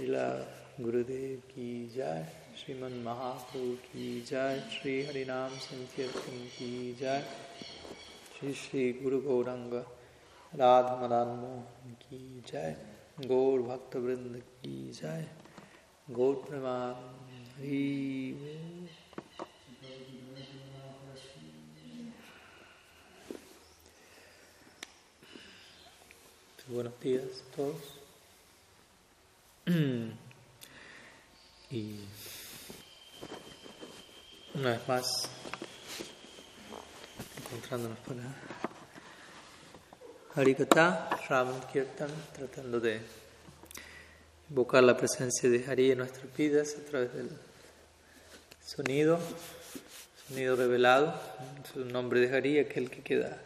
Srila Gurudev ki jai, Sriman Mahaprabhu ki jai, Sri Harinam Sankirtan ki jai, Sri Sri Guru Gauranga Radha Madan Mohan ki jai, Gaur Bhakta Vrinda ki jai, Gaur Preman Hari Buenos días a todos. Y una vez más, encontrándonos para Harikata, Ram Kirtan, tratando de invocar la presencia de Hari en nuestras vidas a través del sonido, sonido revelado, el nombre de aquel que queda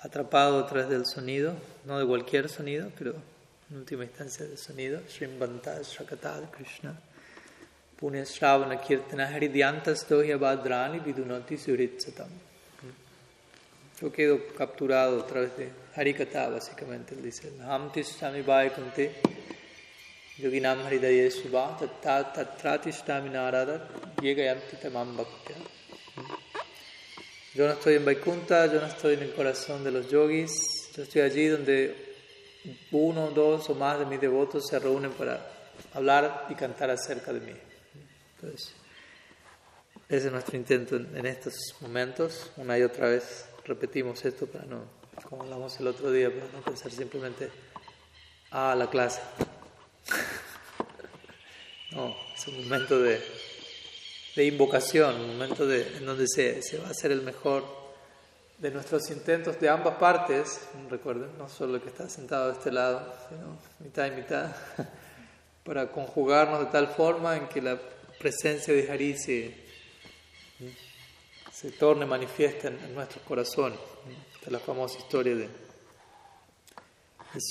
atrapado a través del sonido, no de cualquier sonido, pero en última instancia del sonido, Shrakatad Krishna, Punya Shravana Kirtana Haridyantas Dohya Badrani Vidunati Suritsatam. Yo quedo capturado a través de Harikata, básicamente, él dice, Hamtishtami Vaikunte, Yoginam Haridaye Subha, Tatratistami Naradat, Yegayanti Tamam Bhaktya. Yo no estoy en Vaikunta, yo no estoy en el corazón de los yogis, yo estoy allí donde uno, dos o más de mis devotos se reúnen para hablar y cantar acerca de mí. Entonces, ese es nuestro intento en estos momentos. Una y otra vez repetimos esto para no, como hablamos el otro día, para no pensar simplemente a la clase. No, es un momento de de invocación, un momento de, en donde se, se, va a hacer el mejor de nuestros intentos de ambas partes, recuerden, no solo el que está sentado de este lado, sino mitad y mitad, para conjugarnos de tal forma en que la presencia de Hari se, se torne manifiesta en, nuestros corazones. Esta es la famosa historia de,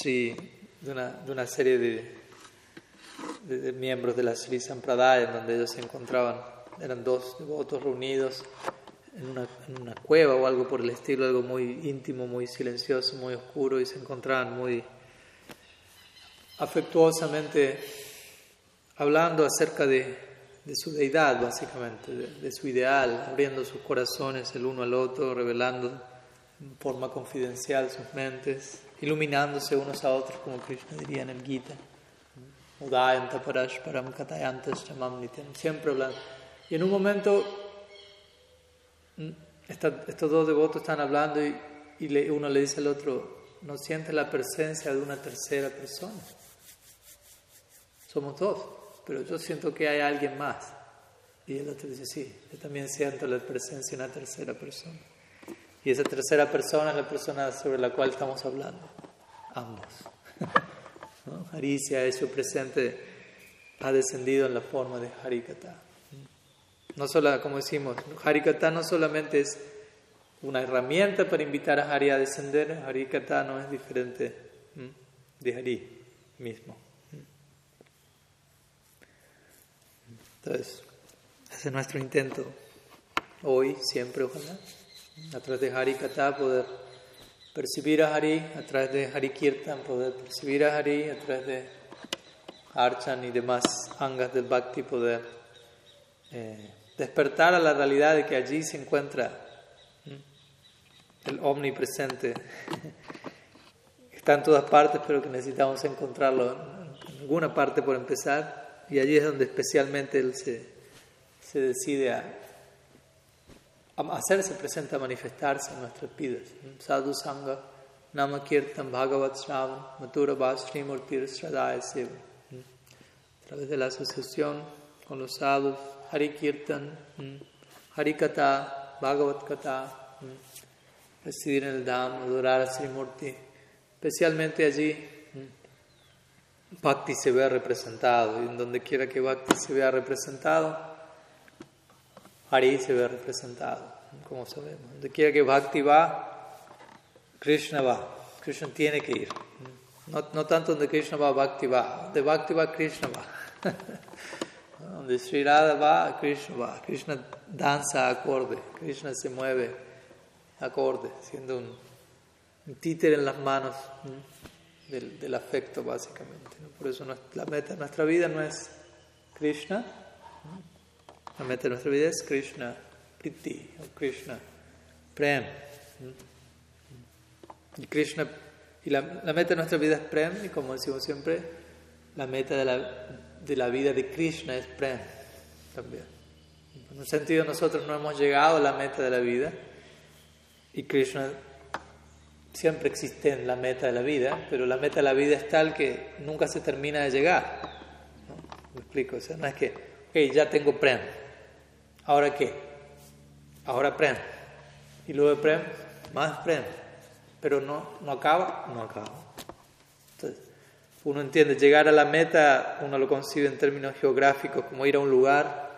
de, de, una, de una serie de, de, miembros de la Sri Sampradaya, en donde ellos se encontraban eran dos devotos reunidos en una, en una, cueva o algo por el estilo, algo muy íntimo, muy silencioso, muy oscuro, y se encontraban muy afectuosamente hablando acerca de, su deidad, básicamente, de, su ideal, abriendo sus corazones el uno al otro, revelando en forma confidencial sus mentes, iluminándose unos a otros, como Krishna diría en el Gita. Siempre hablando y en un momento, estos dos devotos están hablando y, uno le dice al otro, ¿no siente la presencia de una tercera persona? Somos dos, pero yo siento que hay alguien más. Y el otro dice, sí, yo también siento la presencia de una tercera persona. Y esa tercera persona es la persona sobre la cual estamos hablando, ambos. ¿No? Hari presente, ha descendido en la forma de Harikata. No solo, como decimos, Harikata no solamente es una herramienta para invitar a Hari a descender, Harikata no es diferente de Hari mismo. Entonces, ese es nuestro intento hoy, siempre, ojalá, a través de Harikata poder percibir a Hari, a través de Hari Kirtan poder percibir a Hari, a través de Archan y demás angas del Bhakti poder eh, despertar a la realidad de que allí se encuentra el omnipresente. Está en todas partes, pero que necesitamos encontrarlo en alguna parte por empezar. Y allí es donde especialmente Él se, se decide a, hacerse presente, a manifestarse en nuestras vidas. Sadhu Sangha, Nama Kirtan, Bhagavat Shravan, Mathura Bhastri Murtir Sradaya Seva. A través de la asociación con los sadhus, Hari Kirtan, Hari Kata, Bhagavat Kata, residir en el Dham, adorar a Sri Murti. Especialmente allí, Bhakti se ve representado y en donde quiera que Bhakti se vea representado, Hari se ve representado, como sabemos. Donde quiera que Bhakti va, Krishna va. Krishna tiene que ir. No, no tanto donde Krishna va, Bhakti va. De Bhakti va, Krishna va. Donde Sri Radha va, Krishna va. Krishna danza acorde. Krishna se mueve acorde, siendo un, títere en las manos del, afecto básicamente. Por eso la meta de nuestra vida no es Krishna, la meta de nuestra vida es Krishna Priti o Krishna Prem. Y Krishna y la, meta de nuestra vida es Prem y como decimos siempre, la meta de la, de la vida de Krishna es Prem también. En un sentido nosotros no hemos llegado a la meta de la vida y Krishna siempre existe en la meta de la vida, pero la meta de la vida es tal que nunca se termina de llegar. ¿Me explico? O no es que, ok, ya tengo Prem, ¿ahora qué? Ahora Prem. Y luego Prem, más Prem. Pero no, no acaba, no acaba. Uno entiende, llegar a la meta, uno lo concibe en términos geográficos, como ir a un lugar.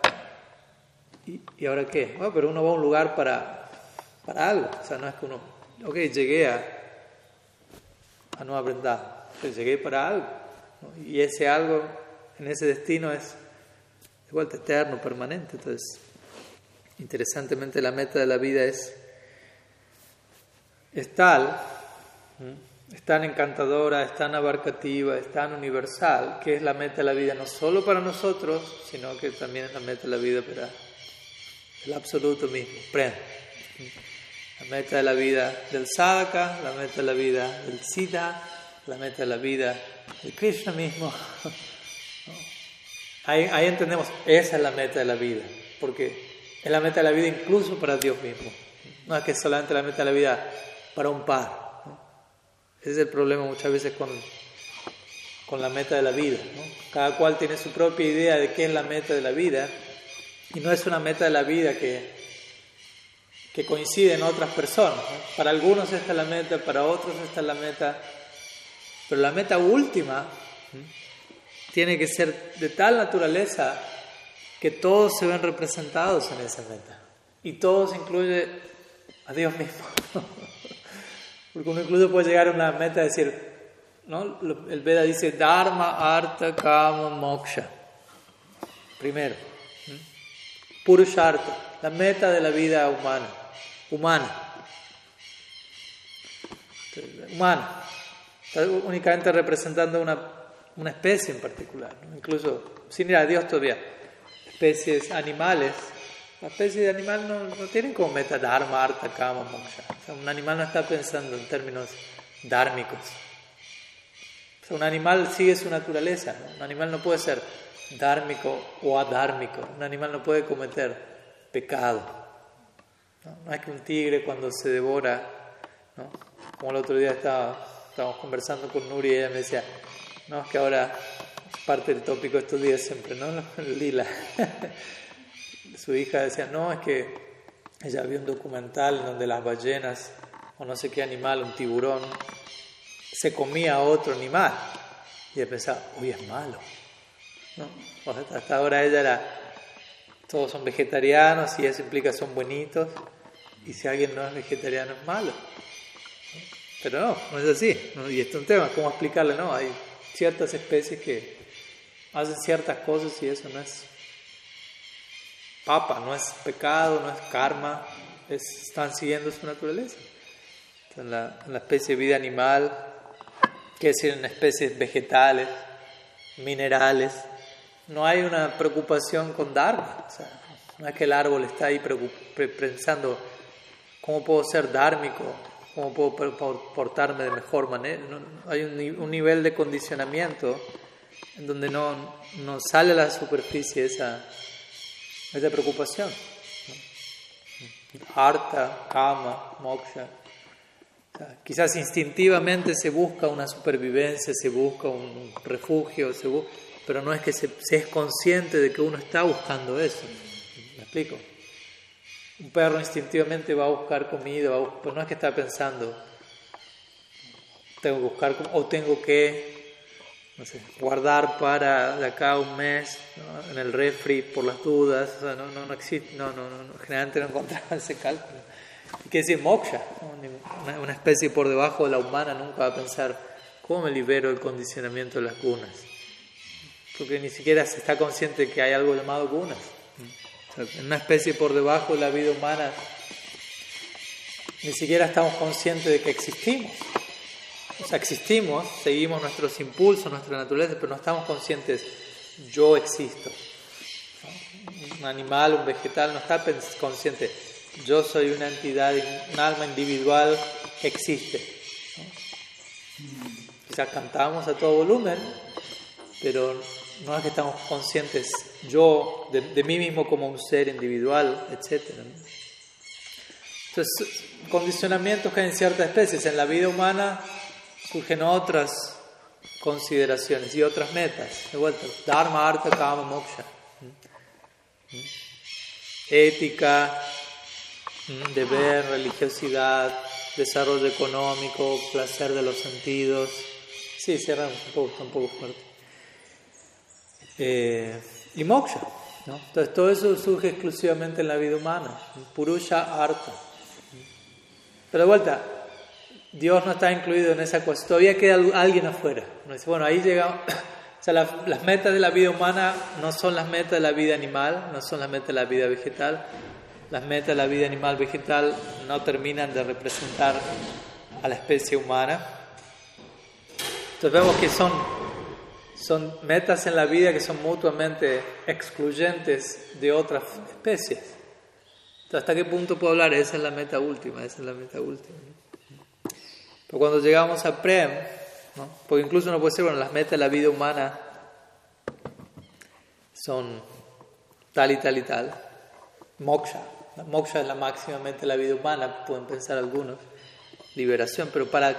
¿Y, y ahora qué? Pero uno va a un lugar para, para algo. O sea, no es que uno ok, llegué a, a no aprender, llegué para algo. Y ese algo, en ese destino es igual eterno, permanente. Entonces, interesantemente la meta de la vida es, es tal, es tan encantadora, es tan abarcativa, es tan universal, que es la meta de la vida no solo para nosotros, sino que también es la meta de la vida para el absoluto mismo, Prem. La meta de la vida del sadhaka, la meta de la vida del siddha, la meta de la vida del Krishna mismo. Ahí, entendemos, esa es la meta de la vida, porque es la meta de la vida incluso para Dios mismo. No es que solamente la meta de la vida para un par. Ese es el problema muchas veces con, con la meta de la vida. Cada cual tiene su propia idea de qué es la meta de la vida y no es una meta de la vida que que coinciden otras personas. Para algunos esta es la meta, para otros esta es la meta, pero la meta última tiene que ser de tal naturaleza que todos se ven representados en esa meta. Y todos incluye a Dios mismo. Porque uno incluso puede llegar a una meta de decir, ¿no? el Veda dice Dharma, Artha, Kama, Moksha. Primero, Purushartha, la meta de la vida humana humana. Humana. Únicamente representando una, una especie en particular, incluso sin ir a Dios todavía. Especies animales. La especie de animal no, no tienen como meta dharma, arta, kama, moksha. un animal no está pensando en términos dármicos. un animal sigue su naturaleza. Un animal no puede ser dármico o adármico. Un animal no puede cometer pecado. ¿no? es que un tigre cuando se devora, ¿no? como el otro día estaba, estábamos conversando con Nuri y ella me decía, no, es que ahora es parte del tópico estos días siempre, ¿no? Lila. Su hija decía, no, es que ella vio un documental donde las ballenas, o no sé qué animal, un tiburón, se comía a otro animal. Y ella pensaba, uy, es malo. ¿No? hasta ahora ella era, todos son vegetarianos y eso implica son buenitos. Y si alguien no es vegetariano es malo. Pero no, no es así. Y este es un tema, ¿cómo explicarle? No, hay ciertas especies que hacen ciertas cosas y eso no es papa, no es pecado, no es karma, están siguiendo su naturaleza. En la, especie de vida animal, que decir en especies vegetales, minerales, no hay una preocupación con Dharma. O sea, no es que el árbol está ahí pensando ¿Cómo puedo ser dármico? ¿Cómo puedo portarme de mejor manera? hay un, nivel de condicionamiento en donde no, no sale a la superficie esa, esa preocupación. Arta, kama, moksha. quizás instintivamente se busca una supervivencia, se busca un refugio, se pero no es que se, es consciente de que uno está buscando eso. ¿Me explico? Un perro instintivamente va a buscar comida, pero no es que está pensando, tengo que buscar o tengo que no sé, guardar para de acá un mes en el refri por las dudas. no, no, no existe, no, no, no, generalmente no encontraba ese cálculo. ¿Y qué decir moksha? Una, especie por debajo de la humana nunca va a pensar, ¿cómo me libero del condicionamiento de las gunas? Porque ni siquiera se está consciente que hay algo llamado gunas en una especie por debajo de la vida humana, ni siquiera estamos conscientes de que existimos. O sea, existimos, seguimos nuestros impulsos, nuestra naturaleza, pero no estamos conscientes, yo existo. Un animal, un vegetal no está consciente, yo soy una entidad, un alma individual existe. Quizás cantamos a todo volumen, pero no es que estamos conscientes yo de, mí mismo como un ser individual, etc. Entonces, condicionamientos que hay en ciertas especies. En la vida humana surgen otras consideraciones y otras metas. De vuelta, Dharma, Artha, Kama, Moksha. Ética, deber, religiosidad, desarrollo económico, placer de los sentidos. Sí, cerramos un poco, un poco fuerte. Eh, y moksha. ¿no? Entonces todo eso surge exclusivamente en la vida humana. Purusha, artha. Pero de vuelta, Dios no está incluido en esa cuestión. Todavía queda alguien afuera. Bueno, ahí llegamos. O sea, las metas de la vida humana no son las metas de la vida animal, no son las metas de la vida vegetal. Las metas de la vida animal vegetal no terminan de representar a la especie humana. Entonces vemos que son, son metas en la vida que son mutuamente excluyentes de otras especies. Entonces, ¿hasta qué punto puedo hablar? Esa es la meta última, esa es la meta última. Pero cuando llegamos a Prem, porque incluso no puede ser, bueno, las metas de la vida humana son tal y tal y tal. Moksha. Moksha es la máxima meta de la vida humana, pueden pensar algunos. Liberación, pero para,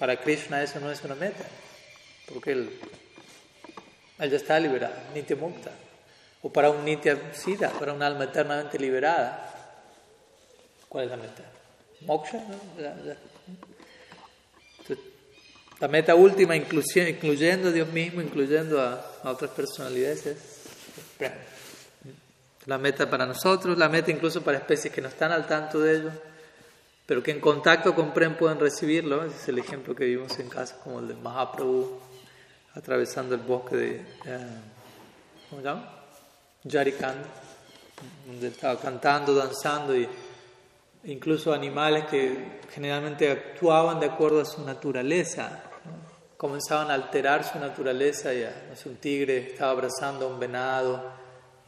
para Krishna eso no es una meta, porque él, él ya está liberado, Nitya Mukta. O para un Nitya Siddha, para un alma eternamente liberada. ¿Cuál es la meta? Moksha, ¿no? La meta última, incluyendo a Dios mismo, incluyendo a, otras personalidades, es la meta para nosotros, la meta incluso para especies que no están al tanto de ello, pero que en contacto con Prem pueden recibirlo. Ese es el ejemplo que vimos en casos como el de Mahaprabhu, atravesando el bosque de. Eh, ¿Cómo se llama? Jarikand, donde estaba cantando, danzando y incluso animales que generalmente actuaban de acuerdo a su naturaleza comenzaban a alterar su naturaleza. Ya, no un tigre estaba abrazando a un venado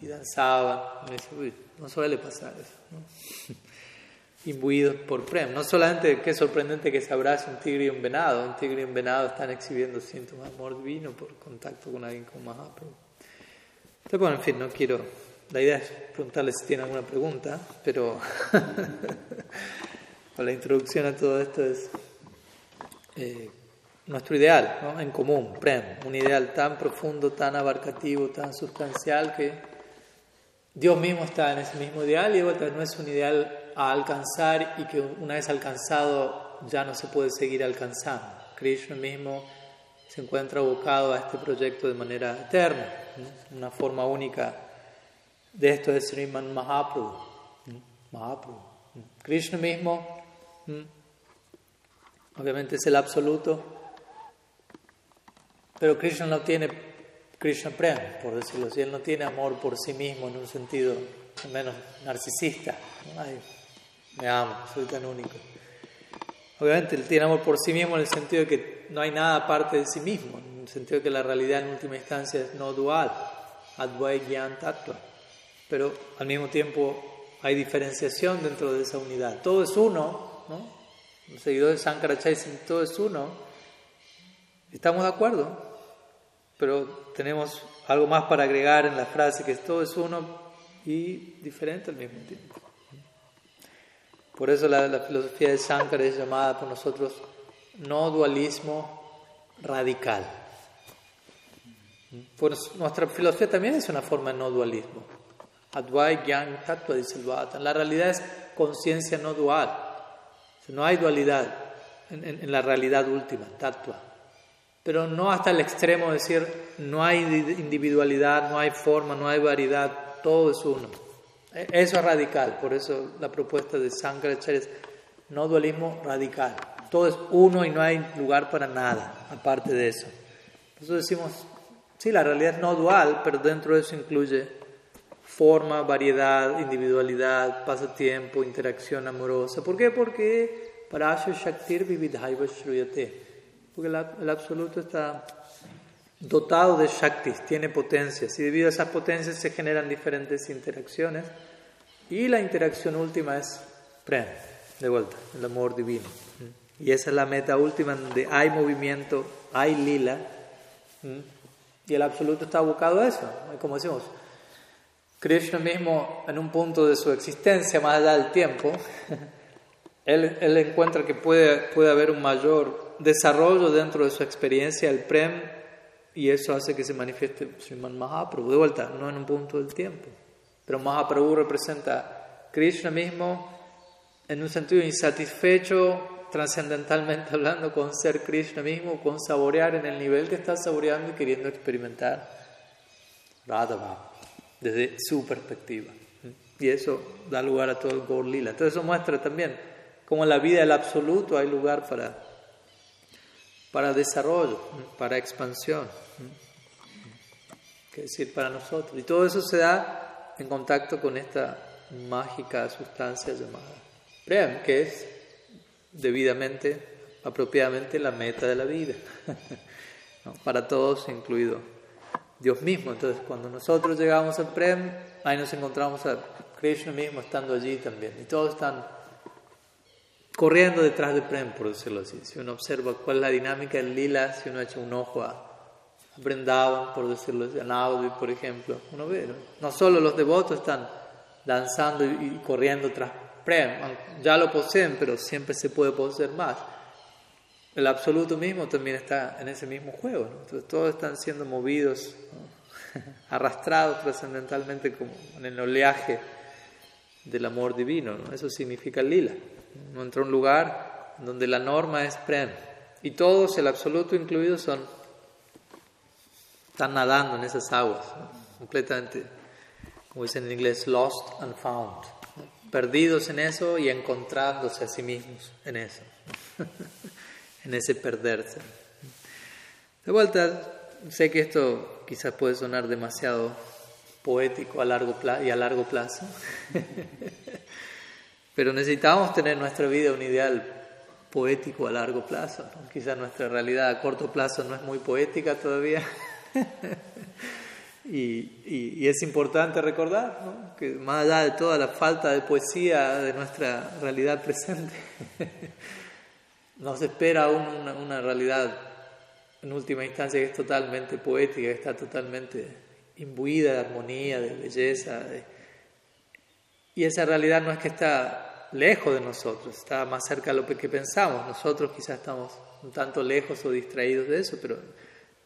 y danzaba. me dice, uy, no suele pasar eso. Imbuidos por Prem. No solamente, qué sorprendente que se abrace un tigre y un venado. Un tigre y un venado están exhibiendo síntomas de amor divino por contacto con alguien como Mahaprabhu. Entonces, bueno, en fin, no quiero. La idea es preguntarle si tiene alguna pregunta, pero la introducción a todo esto es. Eh, nuestro ideal en común, Prem, un ideal tan profundo, tan abarcativo, tan sustancial que Dios mismo está en ese mismo ideal y no es un ideal a alcanzar y que una vez alcanzado ya no se puede seguir alcanzando. Krishna mismo se encuentra abocado a este proyecto de manera eterna, una forma única de esto es Sriman Mahaprabhu. Mahaprabhu. Krishna mismo, obviamente es el absoluto, pero Krishna no tiene Krishna Prem, por decirlo así. Él no tiene amor por sí mismo en un sentido menos narcisista. Me amo, soy tan único. Obviamente él tiene amor por sí mismo en el sentido de que no hay nada aparte de sí mismo, en el sentido de que la realidad en última instancia es no dual, Advai Gyan Tattva. Pero al mismo tiempo hay diferenciación dentro de esa unidad. Todo es uno, ¿no? Los seguidores de Sankaracharya dicen todo es uno. ¿Estamos de acuerdo? Pero tenemos algo más para agregar en la frase que todo es uno y diferente al mismo tiempo. Por eso la, filosofía de Shankara es llamada por nosotros no dualismo radical. Pues nuestra filosofía también es una forma de no dualismo. Advai Gyan Tattva dice el La realidad es conciencia no dual. No hay dualidad en, la realidad última, Tattva pero no hasta el extremo de decir no hay individualidad, no hay forma, no hay variedad, todo es uno. E, eso es radical, por eso la propuesta de Sankaracharya es no dualismo radical. Todo es uno y no hay lugar para nada aparte de eso. Eso decimos, sí, la realidad es no dual, pero dentro de eso incluye forma, variedad, individualidad, pasatiempo, interacción amorosa. ¿Por qué? Porque Parasya Shaktir Vividhaiva Shruyate. Porque el, absoluto está dotado de Shaktis, tiene potencias, y debido a esas potencias se generan diferentes interacciones. Y la interacción última es Prem, de vuelta, el amor divino. Y esa es la meta última donde hay movimiento, hay lila. Y el absoluto está abocado a eso. Como decimos, Krishna mismo en un punto de su existencia, más allá del tiempo, él, él encuentra que puede, puede haber un mayor desarrollo dentro de su experiencia, el Prem, y eso hace que se manifieste Sriman Mahaprabhu. De vuelta, no en un punto del tiempo. Pero Mahaprabhu representa Krishna mismo en un sentido insatisfecho, trascendentalmente hablando, con ser Krishna mismo, con saborear en el nivel que está saboreando y queriendo experimentar Radha desde su perspectiva. Y eso da lugar a todo el Gaur Lila. Entonces eso muestra también cómo en la vida del absoluto hay lugar para, para desarrollo, para expansión. Que decir, para nosotros. Y todo eso se da en contacto con esta mágica sustancia llamada Prem, que es debidamente, apropiadamente la meta de la vida. Para todos, incluido Dios mismo. Entonces, cuando nosotros llegamos al Prem, ahí nos encontramos a Krishna mismo estando allí también. Y todos están corriendo detrás de Prem, por decirlo así. Si uno observa cuál es la dinámica del lila, si uno echa un ojo a, Brindavan, por decirlo así, a Naudi, por ejemplo, uno ve, ¿no? solo los devotos están danzando y, corriendo tras Prem, ya lo poseen, pero siempre se puede poseer más el absoluto mismo también está en ese mismo juego. Entonces todos están siendo movidos, arrastrados trascendentalmente como en el oleaje del amor divino. Eso significa lila. Uno entra a un lugar donde la norma es prem. Y todos, el absoluto incluido, son están nadando en esas aguas, completamente, como dicen en inglés, lost and found. Perdidos en eso y encontrándose a sí mismos en eso. en ese perderse. De vuelta, sé que esto quizás puede sonar demasiado poético a largo plazo y a largo plazo, pero necesitamos tener en nuestra vida un ideal poético a largo plazo. Quizás nuestra realidad a corto plazo no es muy poética todavía. y, y, es importante recordar que más allá de toda la falta de poesía de nuestra realidad presente, nos espera una, una, realidad en última instancia que es totalmente poética, que está totalmente imbuida de armonía, de belleza. Y esa realidad no es que está lejos de nosotros, está más cerca de lo que pensamos. Nosotros quizás estamos un tanto lejos o distraídos de eso, pero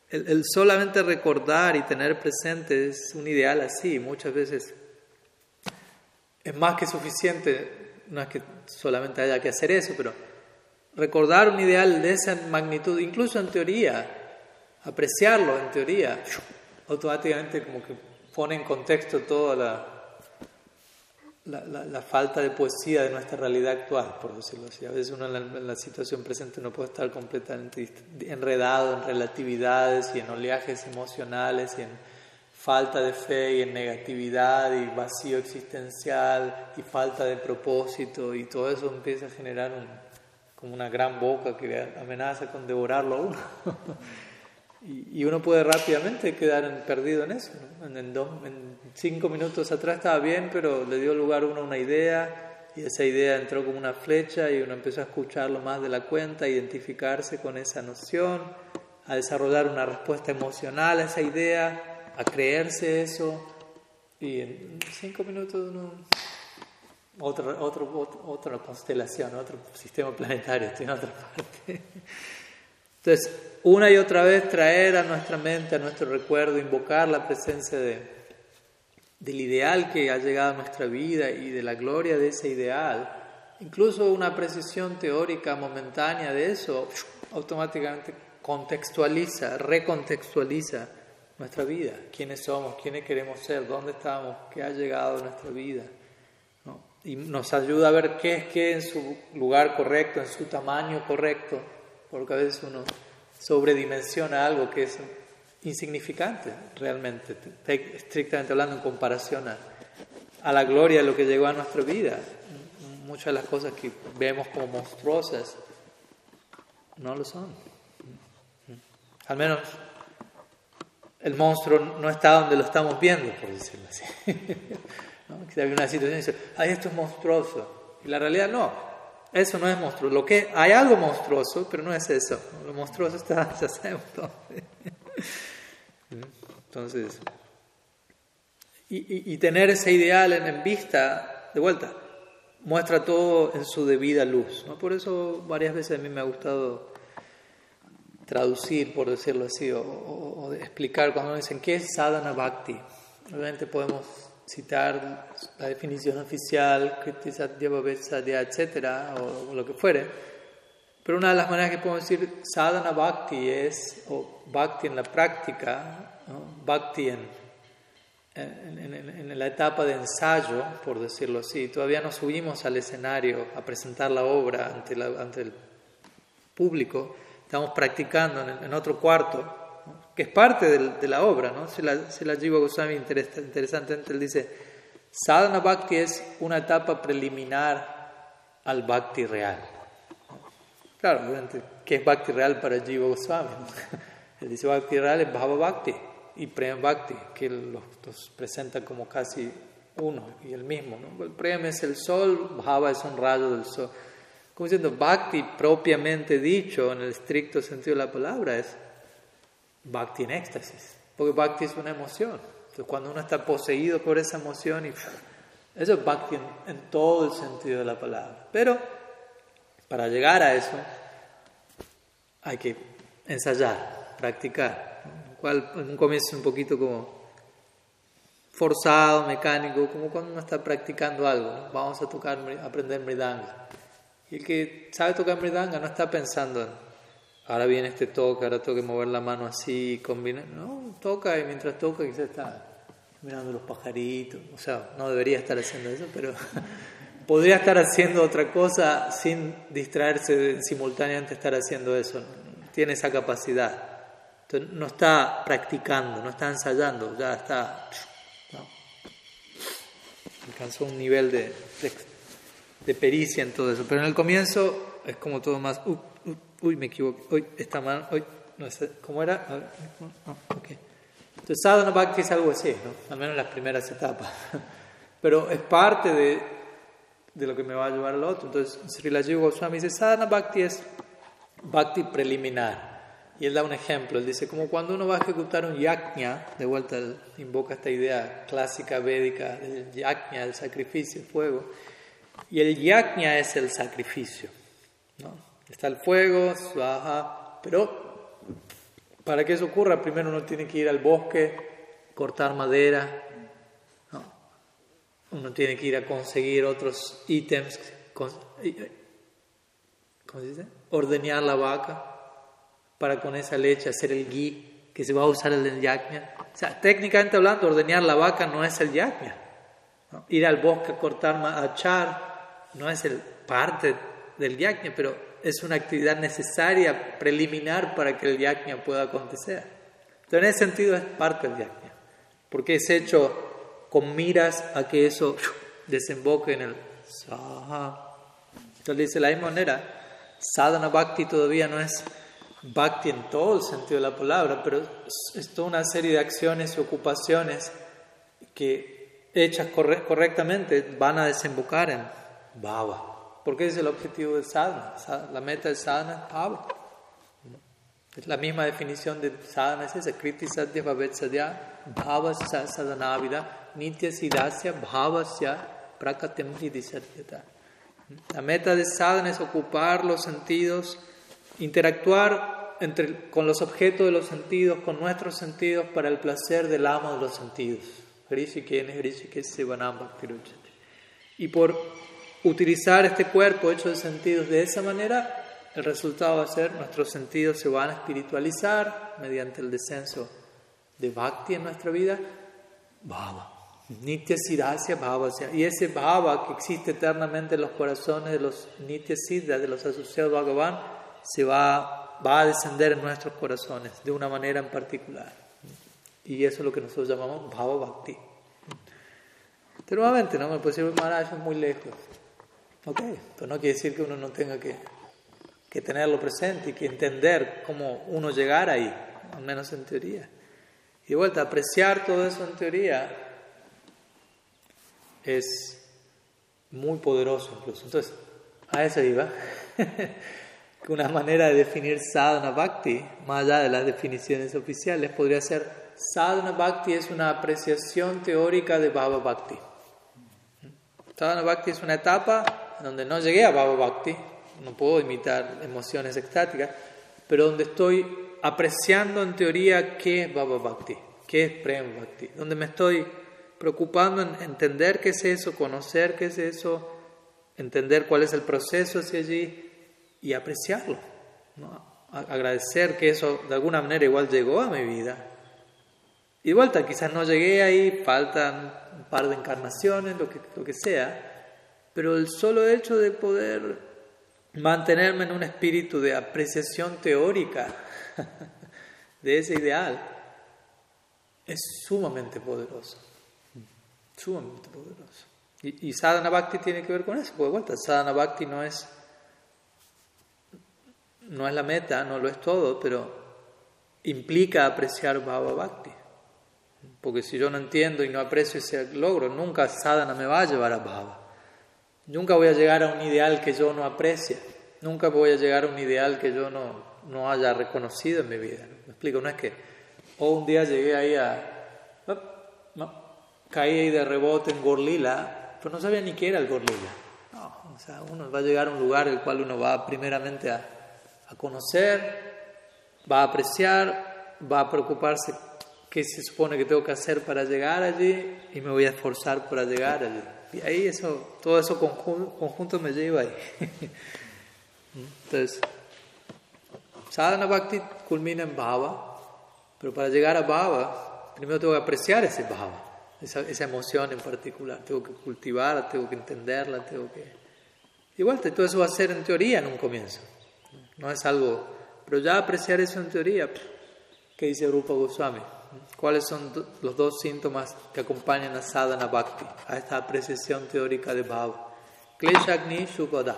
el, solamente recordar y tener presente es un ideal así. Muchas veces es más que suficiente, no es que solamente haya que hacer eso, pero recordar un ideal de esa magnitud, incluso en teoría, apreciarlo en teoría, automáticamente como que pone en contexto toda la, la, falta de poesía de nuestra realidad actual, por decirlo así. A veces uno en la, situación presente no puede estar completamente enredado en relatividades y en oleajes emocionales y en falta de fe y en negatividad y vacío existencial y falta de propósito y todo eso empieza a generar un, como una gran boca que amenaza con devorarlo a uno. y, uno puede rápidamente quedar perdido en eso. En, en, cinco minutos atrás estaba bien, pero le dio lugar a uno una idea y esa idea entró como una flecha y uno empezó a escucharlo más de la cuenta, a identificarse con esa noción, a desarrollar una respuesta emocional a esa idea, a creerse eso. Y en cinco minutos uno otra, otra constelación, otro sistema planetario, estoy en otra parte. Entonces, una y otra vez traer a nuestra mente, a nuestro recuerdo, invocar la presencia de, del ideal que ha llegado a nuestra vida y de la gloria de ese ideal, incluso una precisión teórica momentánea de eso, automáticamente contextualiza, recontextualiza nuestra vida, quiénes somos, quiénes queremos ser, dónde estamos, qué ha llegado a nuestra vida y nos ayuda a ver qué es qué en su lugar correcto, en su tamaño correcto, porque a veces uno sobredimensiona algo que es insignificante realmente, estrictamente hablando en comparación a, la gloria de lo que llegó a nuestra vida. muchas de las cosas que vemos como monstruosas no lo son. Al menos el monstruo no está donde lo estamos viendo, por decirlo así. ¿No? Una situación y dice, ay, esto es monstruoso. Y la realidad no, eso no es monstruoso. Lo que, hay algo monstruoso, pero no es eso. Lo monstruoso está, ya sabemos. Entonces, y, tener ese ideal en, vista, de vuelta, muestra todo en su debida luz. ¿no? Por eso varias veces a mí me ha gustado traducir, por decirlo así, o, explicar cuando dicen qué es sadhana bhakti. Obviamente podemos citar la definición oficial, Kritisatya etcétera, o, o lo que fuere, pero una de las maneras que podemos decir sadhana bhakti es, o bhakti en la práctica, ¿no? bhakti en, la etapa de ensayo, por decirlo así, todavía no subimos al escenario a presentar la obra ante, ante el público, estamos practicando en, otro cuarto, que es parte de, de, la obra, ¿no? Si la, si la Jiva Goswami interesantemente él dice, sadhana bhakti es una etapa preliminar al bhakti real. Claro, ¿qué es bhakti real para Jiva Goswami? Él dice bhakti real es bhava bhakti y prem bhakti, que los, los presenta como casi uno y el mismo. ¿no? El prem es el sol, bhava es un rayo del sol. Como diciendo, bhakti propiamente dicho, en el estricto sentido de la palabra, es bhakti en éxtasis. Porque bhakti es una emoción. Entonces, cuando uno está poseído por esa emoción, y, eso es bhakti en, todo el sentido de la palabra. Pero para llegar a eso, hay que ensayar, practicar. Cual en un comienzo un poquito como forzado, mecánico, como cuando uno está practicando algo. Vamos a tocar, aprender mridanga. Y el que sabe tocar mridanga no está pensando en, ahora viene este toque, ahora tengo que mover la mano así, combinar. No, toca y mientras toca quizás está mirando los pajaritos. O sea, no debería estar haciendo eso, pero podría estar haciendo otra cosa sin distraerse simultáneamente estar haciendo eso. Tiene esa capacidad. Entonces, no está practicando, no está ensayando, ya está. Alcanzó un nivel de de pericia en todo eso. Pero en el comienzo es como todo más, uy, uy, uy me equivoco, uy, esta mano, uy, no sé, ¿cómo era? No, okay. Entonces sadhana bhakti es algo así, ¿no? al menos en las primeras etapas. Pero es parte de, de lo que me va a llevar al otro. Entonces Sri Jiva Goswami dice, sadhana bhakti es bhakti preliminar. Y él da un ejemplo, él dice, como cuando uno va a ejecutar un yajna, de vuelta invoca esta idea clásica védica del yajna, el sacrificio, el fuego, y el yajna es el sacrificio. ¿No? Está el fuego, baja, pero para que eso ocurra, primero uno tiene que ir al bosque, cortar madera, ¿no? uno tiene que ir a conseguir otros ítems, ¿cómo se dice? Ordeñar la vaca para con esa leche hacer el ghee que se va a usar el yajna. O sea, técnicamente hablando, ordeñar la vaca no es el yajna. ¿no? Ir al bosque a cortar, a no es el parte del yajna, pero es una actividad necesaria, preliminar para que el yajna pueda acontecer. Entonces, en ese sentido es parte del yajna, porque es hecho con miras a que eso desemboque en el saha. Entonces de la misma manera, sadhana bhakti todavía no es bhakti en todo el sentido de la palabra, pero es toda una serie de acciones y ocupaciones que hechas correctamente van a desembocar en bhava. Porque es el objetivo del sadhana. La meta del sadhana es. Es la misma definición de sadhana, es esa. Kriti sadhya bhavet sadhya bhavasya sadhanavida nitya sidasya bhavasya prakatyam satyata. La meta de sadhana es ocupar los sentidos, interactuar entre, con los objetos de los sentidos, con nuestros sentidos, para el placer del amo de los sentidos. Y por utilizar este cuerpo hecho de sentidos de esa manera, el resultado va a ser nuestros sentidos se van a espiritualizar mediante el descenso de bhakti en nuestra vida, bhava. Nitya Siddhasya Bhavasya. Y ese bhava que existe eternamente en los corazones de los Nitya Siddha, de los asociados Bhagavan, se va, va a descender en nuestros corazones de una manera en particular. Y eso es lo que nosotros llamamos Bhava Bhakti. Pero nuevamente, ¿no? Me puede decir, Maharaj, muy lejos. Ok, pero no quiere decir que uno no tenga que, que tenerlo presente y que entender cómo uno llegar ahí, al menos en teoría. Y de vuelta, apreciar todo eso en teoría es muy poderoso incluso. Entonces, a eso iba. que una manera de definir sadhana bhakti, más allá de las definiciones oficiales, podría ser sadhana bhakti es una apreciación teórica de bhava bhakti. Sadhana bhakti es una etapa donde no llegué a bhava bhakti, no puedo imitar emociones extáticas, pero donde estoy apreciando en teoría qué es bhava bhakti, qué es prem bhakti, donde me estoy preocupando en entender qué es eso, conocer qué es eso, entender cuál es el proceso hacia allí y apreciarlo, agradecer que eso de alguna manera igual llegó a mi vida. Y vuelta, quizás no llegué ahí, faltan un par de encarnaciones, lo que, lo que sea, pero el solo hecho de poder mantenerme en un espíritu de apreciación teórica de ese ideal es sumamente poderoso, sumamente poderoso. Y, sadhana bhakti tiene que ver con eso, porque sadhana bhakti no es no es la meta, no lo es todo, pero implica apreciar Bhava Bhakti. Porque si yo no entiendo y no aprecio ese logro, nunca sadhana me va a llevar a Bhava. Nunca voy a llegar a un ideal que yo no aprecie. Nunca voy a llegar a un ideal que yo no, no haya reconocido en mi vida. Me explico, no es que, o un día llegué ahí a. caí ahí de rebote en Gorlila, pero no sabía ni qué era el Gorlila. No, o sea, uno va a llegar a un lugar el cual uno va primeramente a a conocer, va a apreciar, va a preocuparse qué se supone que tengo que hacer para llegar allí y me voy a esforzar para llegar allí. Y ahí eso, todo eso conjunto, me lleva ahí. Entonces, sadhana bhakti culmina en bhava, pero para llegar a bhava, primero tengo que apreciar ese bhava, esa, esa emoción en particular. Tengo que cultivarla, tengo que entenderla, tengo que... Igual, todo eso va a ser en teoría en un comienzo. No es algo... Pero ya apreciar eso en teoría, ¿qué dice Rupa Goswami? ¿Cuáles son los dos síntomas que acompañan a sadhana bhakti, a esta apreciación teórica de bhava? Kleshagni Shukoda.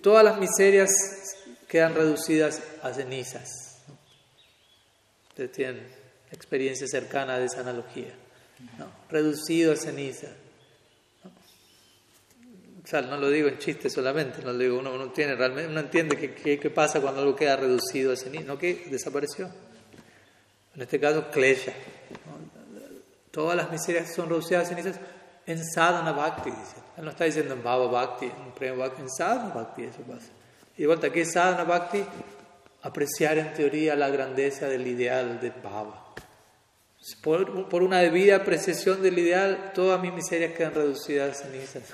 Todas las miserias quedan reducidas a cenizas. Ustedes tienen experiencia cercana de esa analogía. Reducido a cenizas no lo digo en chiste solamente, no lo digo, uno, tiene realmente, uno entiende qué pasa cuando algo queda reducido a nivel, no que desapareció. En este caso, klesha. Todas las miserias son reducidas a cenizas en sadhana bhakti, dice. Él no está diciendo en bhava bhakti, en prema bhakti, en sadhana bhakti eso pasa. Y de vuelta, ¿qué es sadhana bhakti? Apreciar en teoría la grandeza del ideal de bhava. Por, por una debida apreciación del ideal, todas mis miserias quedan reducidas a cenizas.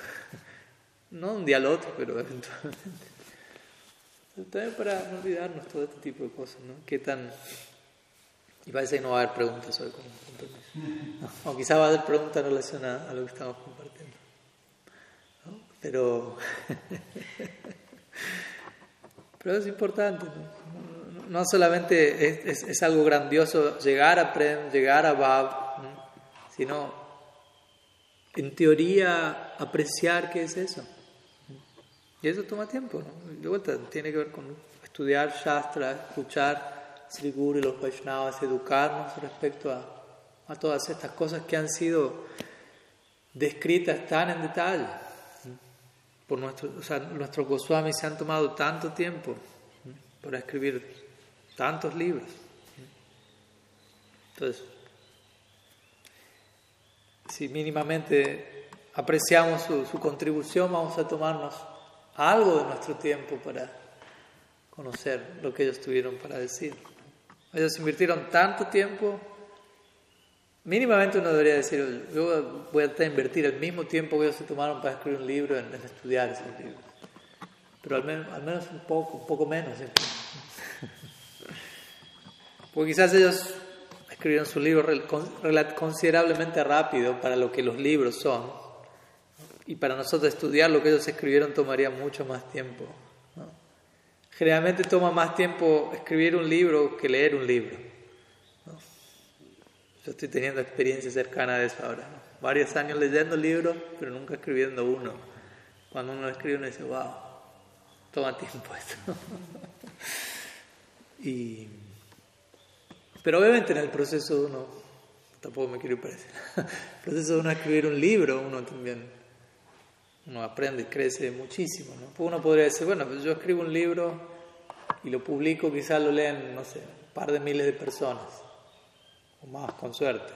No un día al otro, pero eventualmente. También para no olvidarnos todo este tipo de cosas, ¿no? ¿Qué tan...? Y parece que no va a haber preguntas hoy con o quizá va a haber preguntas relacionadas a lo que estamos compartiendo. Pero... pero es importante, ¿no? no solamente es, es, algo grandioso llegar a Prem, llegar a Bab, sino en teoría apreciar qué es eso. Y eso toma tiempo, ¿no? De vuelta, tiene que ver con estudiar Shastra, escuchar Sri Guru y los Vaishnavas, educarnos respecto a, todas estas cosas que han sido descritas tan en detalle. Por nuestro, o sea, nuestros Goswamis se han tomado tanto tiempo para escribir tantos libros. Entonces, si mínimamente apreciamos su, su contribución, vamos a tomarnos algo de nuestro tiempo para conocer lo que ellos tuvieron para decir. Ellos invirtieron tanto tiempo, mínimamente uno debería decir, yo voy a invertir el mismo tiempo que ellos se tomaron para escribir un libro en, estudiar ese libro. Pero al menos, al menos un poco, un poco menos. Porque quizás ellos escribieron su libro considerablemente rápido para lo que los libros son y para nosotros estudiar lo que ellos escribieron tomaría mucho más tiempo. Generalmente toma más tiempo escribir un libro que leer un libro. Yo estoy teniendo experiencia cercana de eso ahora. Varios años leyendo libros, pero nunca escribiendo uno. Cuando uno escribe uno dice, wow, toma tiempo esto. y, pero obviamente en el proceso uno, tampoco me quiero para el proceso de uno escribir un libro, uno también uno aprende y crece muchísimo. ¿no? Uno podría decir, bueno, pues yo escribo un libro y lo publico, quizás lo leen, no sé, un par de miles de personas, o más, con suerte.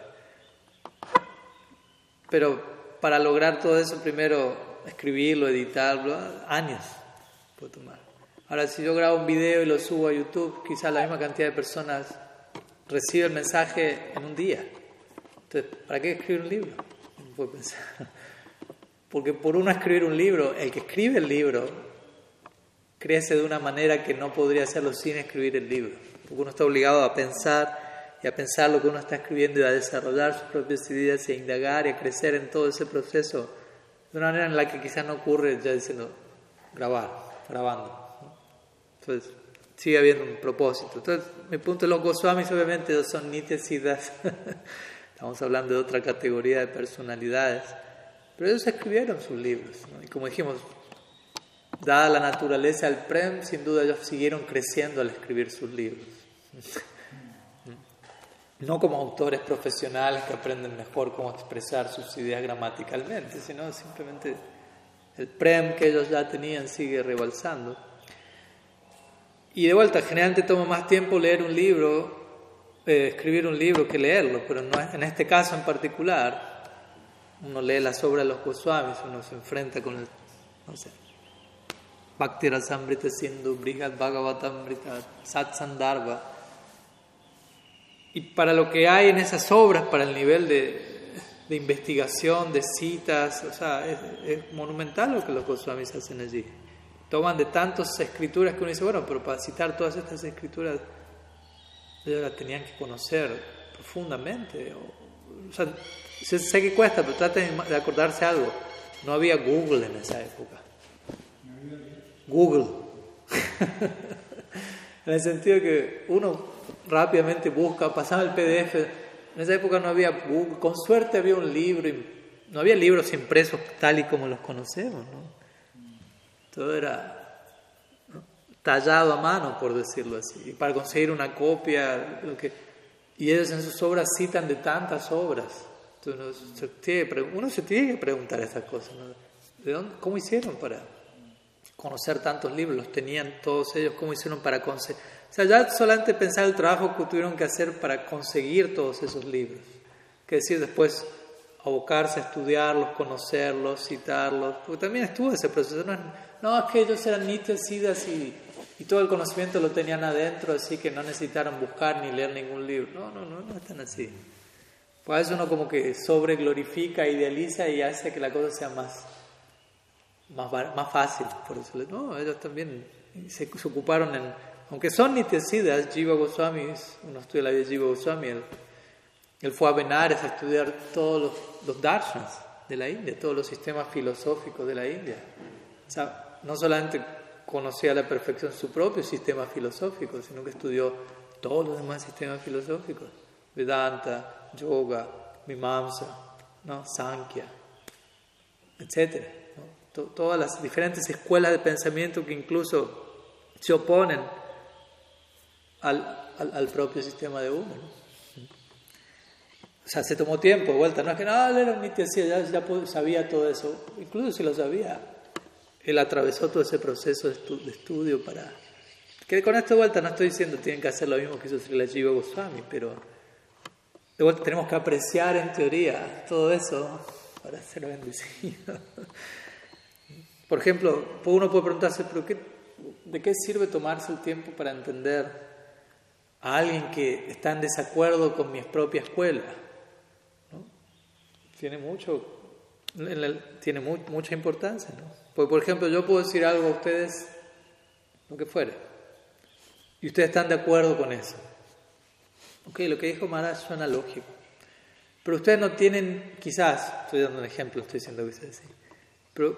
Pero para lograr todo eso, primero escribirlo, editarlo, años puede tomar. Ahora, si yo grabo un video y lo subo a YouTube, quizás la misma cantidad de personas recibe el mensaje en un día. Entonces, ¿para qué escribir un libro? Porque por uno escribir un libro, el que escribe el libro crece de una manera que no podría hacerlo sin escribir el libro. Porque uno está obligado a pensar y a pensar lo que uno está escribiendo y a desarrollar sus propias ideas y a indagar y a crecer en todo ese proceso de una manera en la que quizás no ocurre ya diciendo grabar, grabando. Entonces, sigue habiendo un propósito. Entonces, mi punto de los Goswamis obviamente son nitesidas. Estamos hablando de otra categoría de personalidades. Pero ellos escribieron sus libros. Y como dijimos, dada la naturaleza del Prem, sin duda ellos siguieron creciendo al escribir sus libros. No como autores profesionales que aprenden mejor cómo expresar sus ideas gramaticalmente, sino simplemente el Prem que ellos ya tenían sigue rebalsando. Y de vuelta, generalmente toma más tiempo leer un libro, eh, escribir un libro que leerlo, pero no, en este caso en particular, uno lee las obras de los Goswamis, uno se enfrenta con el, no sé, Bhakti Rasamrita Sindhu, Brihad Bhagavatamrita, Satsandharva. Y para lo que hay en esas obras, para el nivel de, de investigación, de citas, o sea, es, monumental lo que los Goswamis hacen allí. Toman de tantas escrituras que uno dice, bueno, pero para citar todas estas escrituras, ellos las tenían que conocer profundamente. Sea, Sé, que cuesta, pero traten de acordarse algo. No había Google en esa época. Google. en el sentido que uno rápidamente busca, pasaba el PDF. En esa época no había Google. Con suerte había un libro. No había libros impresos tal y como los conocemos. Todo era tallado a mano, por decirlo así. Y para conseguir una copia, lo que... y ellos en sus obras citan de tantas obras uno se, tiene, que preguntar esas cosas. ¿De dónde, ¿Cómo hicieron para conocer tantos libros? ¿Los tenían todos ellos? ¿Cómo hicieron para conseguir? O sea, ya solamente pensar el trabajo que tuvieron que hacer para conseguir todos esos libros. Que decir después abocarse a estudiarlos, conocerlos, citarlos. Porque también estuvo ese proceso. No, es que ellos eran nítidos y, y todo el conocimiento lo tenían adentro, así que no necesitaron buscar ni leer ningún libro. No, no, no, no están así. Pues uno como que sobre glorifica, idealiza y hace que la cosa sea más, más, más fácil. Por eso, no, ellos también se, ocuparon en, aunque son nitesidas, Jiva Goswami, uno estudia la vida de Jiva Goswami, él, fue a Benares a estudiar todos los, los darshans de la India, todos los sistemas filosóficos de la India. O sea, no solamente conocía a la perfección su propio sistema filosófico, sino que estudió todos los demás sistemas filosóficos. Vedanta, Yoga, Mimamsa, ¿no? Sankhya, etc. Todas las diferentes escuelas de pensamiento que incluso se oponen al, al, propio sistema de uno. O sea, se tomó tiempo de vuelta. No es que no, él era un ya, ya sabía todo eso. Incluso si lo sabía, él atravesó todo ese proceso de, estudio para. Que con esto de vuelta no estoy diciendo tienen que hacer lo mismo que hizo Sri Jiva Goswami, pero de vuelta tenemos que apreciar en teoría todo eso para ser bendecido. Por ejemplo, uno puede preguntarse, ¿pero qué, ¿de qué sirve tomarse el tiempo para entender a alguien que está en desacuerdo con mi propia escuela? Tiene mucho, tiene mucha importancia. ¿no? Porque, por ejemplo, yo puedo decir algo a ustedes, lo que fuere, y ustedes están de acuerdo con eso. Ok, lo que dijo Mara suena lógico. Pero ustedes no tienen, quizás, estoy dando un ejemplo, estoy diciendo que ustedes sí, pero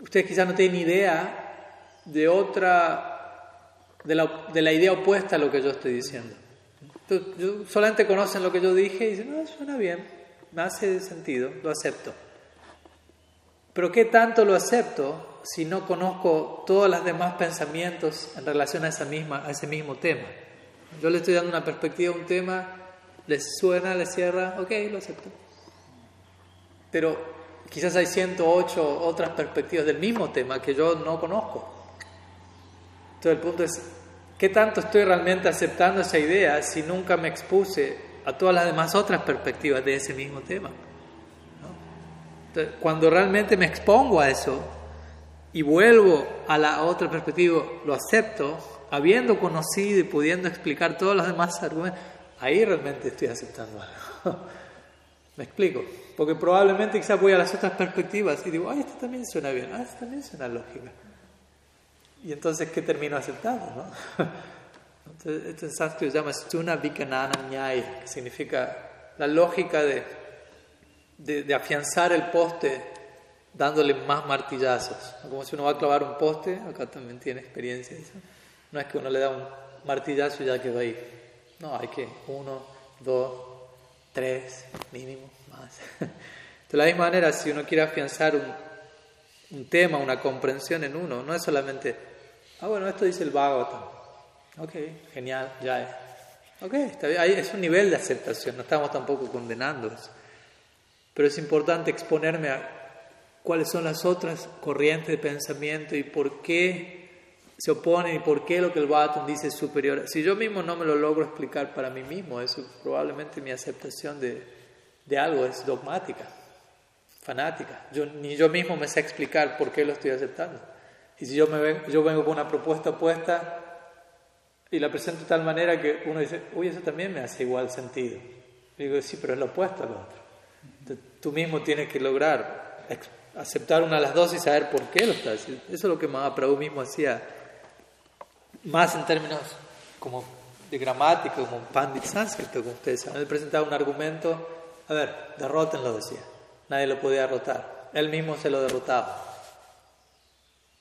ustedes quizás no tienen idea de otra, de la, de la idea opuesta a lo que yo estoy diciendo. Entonces, solamente conocen lo que yo dije y dicen, no, suena bien, me hace sentido, lo acepto. Pero ¿qué tanto lo acepto si no conozco todos los demás pensamientos en relación a, esa misma, a ese mismo tema? Yo le estoy dando una perspectiva a un tema, les suena, les cierra, ok, lo acepto. Pero quizás hay 108 otras perspectivas del mismo tema que yo no conozco. Entonces el punto es, ¿qué tanto estoy realmente aceptando esa idea si nunca me expuse a todas las demás otras perspectivas de ese mismo tema? Cuando realmente me expongo a eso y vuelvo a la otra perspectiva, lo acepto, habiendo conocido y pudiendo explicar todos los demás argumentos, ahí realmente estoy aceptando algo. ¿Me explico? Porque probablemente quizás voy a las otras perspectivas y digo, ay, esto también suena bien, ah, esto también suena lógica. Y entonces, ¿qué termino aceptando? No? Entonces, esto en sánscrito se llama Stuna Vikanana Nyaya, que significa la lógica de de, afianzar el poste dándole más martillazos. Como si uno va a clavar un poste, acá también tiene experiencia eso. No es que uno le da un martillazo y ya quedó ahí. No, hay que uno, dos, tres, mínimo, más. De la misma manera, si uno quiere afianzar un, un tema, una comprensión en uno, no es solamente, ah, bueno, esto dice el Bhagavatam. Ok, genial, ya es. Ok, está bien. es un nivel de aceptación, no estamos tampoco condenando eso. Pero es importante exponerme a cuáles son las otras corrientes de pensamiento y por qué se oponen y por qué lo que el Bhattan dice es superior. Si yo mismo no me lo logro explicar para mí mismo, eso probablemente mi aceptación de, de algo es dogmática, fanática. Yo, ni yo mismo me sé explicar por qué lo estoy aceptando. Y si yo, me yo vengo con una propuesta opuesta y la presento de tal manera que uno dice, uy, eso también me hace igual sentido. Y digo, sí, pero es lo opuesto a lo otro. Tú mismo tienes que lograr aceptar una de las dos y saber por qué lo estás haciendo. Eso es lo que Mahaprabhu mismo hacía, más en términos como de gramática, como pandit sánscrito, como ustedes saben. Él presentaba un argumento, a ver, derrótenlo, decía. Nadie lo podía derrotar. Él mismo se lo derrotaba.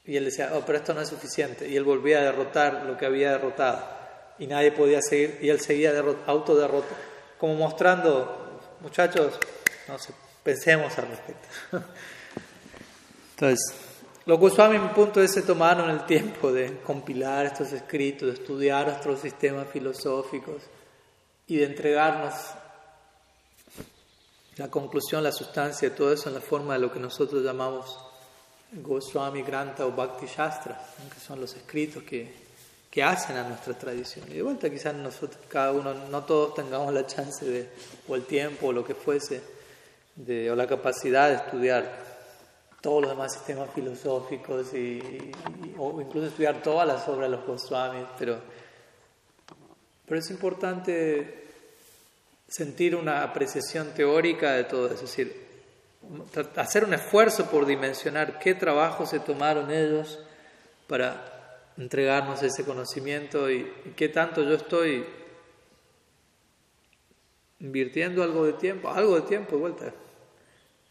Y él decía, oh, pero esto no es suficiente. Y él volvía a derrotar lo que había derrotado. Y nadie podía seguir, y él seguía autoderrotando, como mostrando, muchachos, no sé, pensemos al respecto. Entonces, los Goswami, mi punto es, se tomaron el tiempo de compilar estos escritos, de estudiar nuestros sistemas filosóficos y de entregarnos la conclusión, la sustancia de todo eso en la forma de lo que nosotros llamamos Goswami Granta o Bhakti Shastra, que son los escritos que, que hacen a nuestra tradición. Y de vuelta quizás nosotros, cada uno, no todos tengamos la chance de, o el tiempo o lo que fuese, de, o la capacidad de estudiar todos los demás sistemas filosóficos y, o incluso estudiar todas las obras de los Goswamis, pero, pero es importante sentir una apreciación teórica de todo es decir, hacer un esfuerzo por dimensionar qué trabajo se tomaron ellos para entregarnos ese conocimiento y qué tanto yo estoy invirtiendo algo de tiempo, algo de tiempo de vuelta.